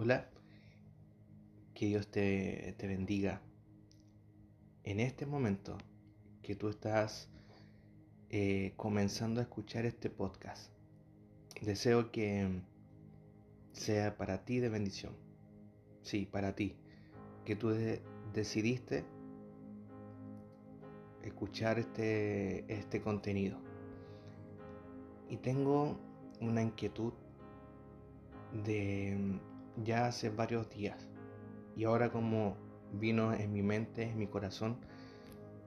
Hola, que Dios te, te bendiga. En este momento que tú estás eh, comenzando a escuchar este podcast, deseo que sea para ti de bendición. Sí, para ti. Que tú decidiste escuchar este, este contenido. Y tengo una inquietud de ya hace varios días. Y ahora como vino en mi mente, en mi corazón,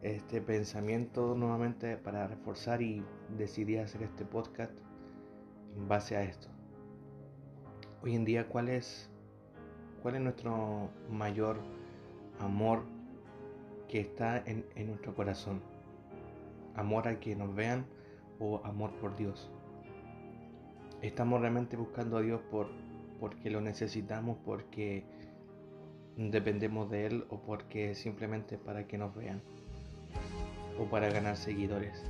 este pensamiento nuevamente para reforzar y decidí hacer este podcast en base a esto. Hoy en día, ¿cuál es, cuál es nuestro mayor amor que está en, en nuestro corazón? ¿Amor a que nos vean o amor por Dios? ¿Estamos realmente buscando a Dios por porque lo necesitamos, porque dependemos de Él o porque simplemente para que nos vean o para ganar seguidores.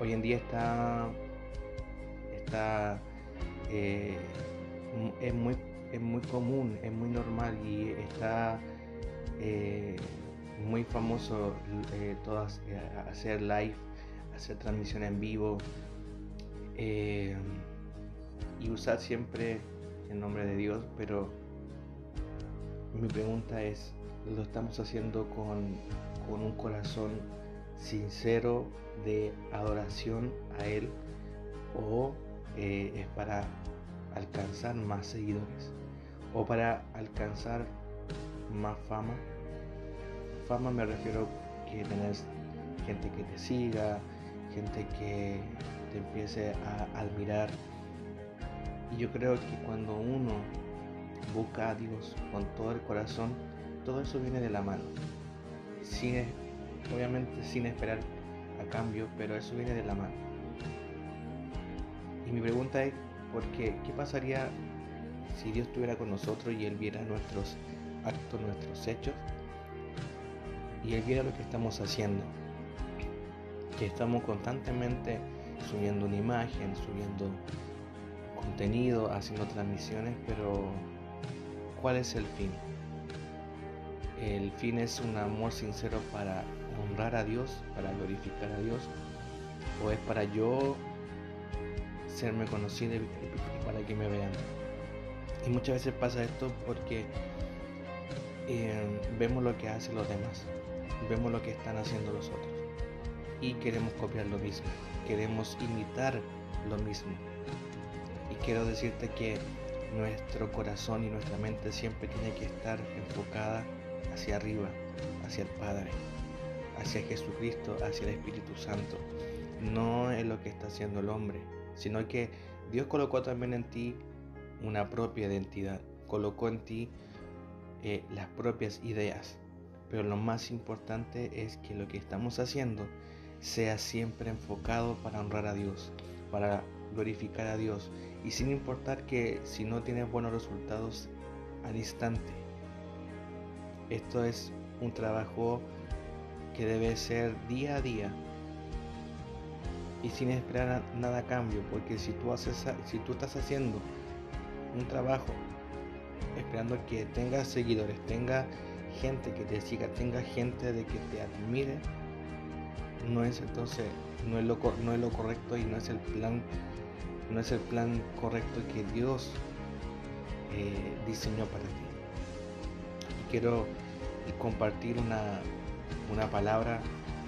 Hoy en día está, está eh, es, muy, es muy común, es muy normal y está eh, muy famoso eh, todas hacer live, hacer transmisión en vivo y usar siempre el nombre de Dios, pero mi pregunta es, ¿lo estamos haciendo con, un corazón sincero de adoración a Él o eh, es para alcanzar más seguidores o para alcanzar más fama? Fama me refiero que tenés gente que te siga, gente que te empiece a admirar y yo creo que cuando uno busca a Dios con todo el corazón, todo eso viene de la mano. Sin, obviamente sin esperar a cambio, pero eso viene de la mano. Y mi pregunta es, ¿por qué? ¿Qué pasaría si Dios estuviera con nosotros y Él viera nuestros actos, nuestros hechos? Y Él viera lo que estamos haciendo. Que estamos constantemente subiendo una imagen, subiendo contenido, haciendo transmisiones, pero ¿cuál es el fin? El fin es un amor sincero para honrar a Dios, para glorificar a Dios, o es para yo serme conocido y para que me vean. Y muchas veces pasa esto porque eh, vemos lo que hacen los demás, vemos lo que están haciendo los otros y queremos copiar lo mismo, queremos imitar lo mismo quiero decirte que nuestro corazón y nuestra mente siempre tiene que estar enfocada hacia arriba, hacia el Padre, hacia Jesucristo, hacia el Espíritu Santo. No es lo que está haciendo el hombre, sino que Dios colocó también en ti una propia identidad, colocó en ti eh, las propias ideas. Pero lo más importante es que lo que estamos haciendo sea siempre enfocado para honrar a Dios, para glorificar a Dios y sin importar que si no tienes buenos resultados al instante. Esto es un trabajo que debe ser día a día y sin esperar nada a cambio, porque si tú haces si tú estás haciendo un trabajo esperando que tenga seguidores, tenga gente que te siga, tenga gente de que te admire, no es entonces no es lo, no es lo correcto y no es el plan no es el plan correcto que Dios eh, diseñó para ti. Y quiero compartir una, una palabra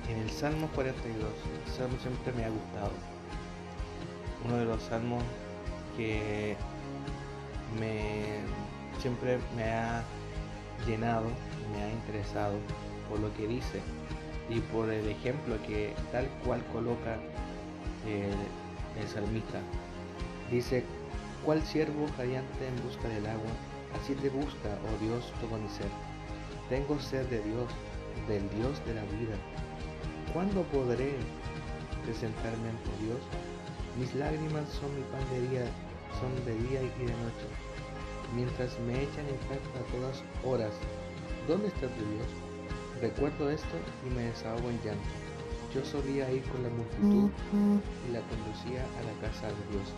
en el Salmo 42. El Salmo siempre me ha gustado. Uno de los salmos que me siempre me ha llenado, me ha interesado por lo que dice y por el ejemplo que tal cual coloca el, el salmista Dice, ¿cuál siervo radiante en busca del agua? Así te busca, oh Dios, todo mi ser. Tengo sed de Dios, del Dios de la vida. ¿Cuándo podré presentarme ante Dios? Mis lágrimas son mi pan de día, son de día y de noche. Mientras me echan en falta a todas horas, ¿dónde está tu Dios? Recuerdo esto y me desahogo en llanto. Yo solía ir con la multitud y la conducía a la casa de Dios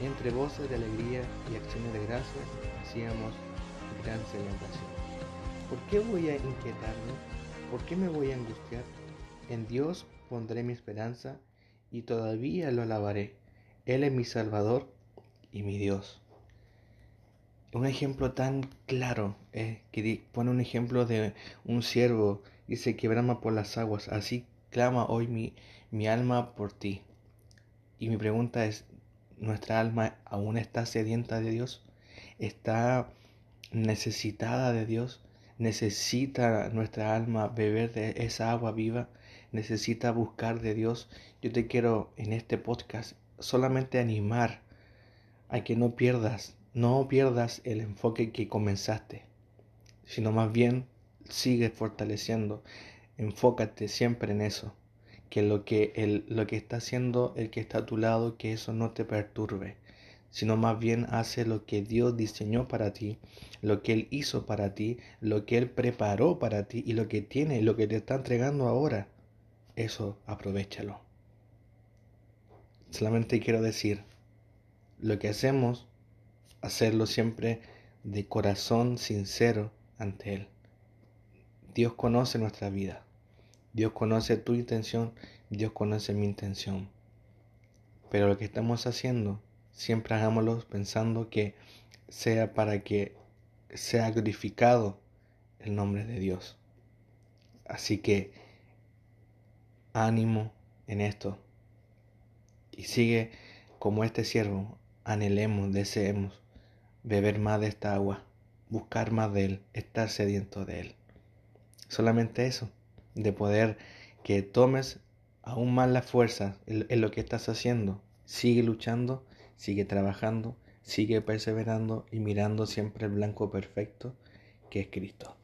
entre voces de alegría y acciones de gracias hacíamos gran celebración. ¿Por qué voy a inquietarme? ¿Por qué me voy a angustiar? En Dios pondré mi esperanza y todavía lo alabaré. Él es mi Salvador y mi Dios. Un ejemplo tan claro eh, que pone un ejemplo de un siervo y se quebrama por las aguas. Así clama hoy mi, mi alma por ti. Y mi pregunta es, ¿nuestra alma aún está sedienta de Dios? ¿Está necesitada de Dios? ¿Necesita nuestra alma beber de esa agua viva? ¿Necesita buscar de Dios? Yo te quiero en este podcast solamente animar a que no pierdas no pierdas el enfoque que comenzaste, sino más bien sigue fortaleciendo. Enfócate siempre en eso, que lo que, el, lo que está haciendo el que está a tu lado, que eso no te perturbe, sino más bien hace lo que Dios diseñó para ti, lo que Él hizo para ti, lo que Él preparó para ti y lo que tiene, lo que te está entregando ahora. Eso aprovechalo. Solamente quiero decir, lo que hacemos hacerlo siempre de corazón sincero ante Él. Dios conoce nuestra vida. Dios conoce tu intención, Dios conoce mi intención. Pero lo que estamos haciendo, siempre hagámoslo pensando que sea para que sea glorificado el nombre de Dios. Así que ánimo en esto. Y sigue como este siervo, anhelemos, deseemos beber más de esta agua, buscar más de Él, estar sediento de Él. Solamente eso, de poder que tomes aún más la fuerza en, lo que estás haciendo. Sigue luchando, sigue trabajando, sigue perseverando y mirando siempre el blanco perfecto que es Cristo.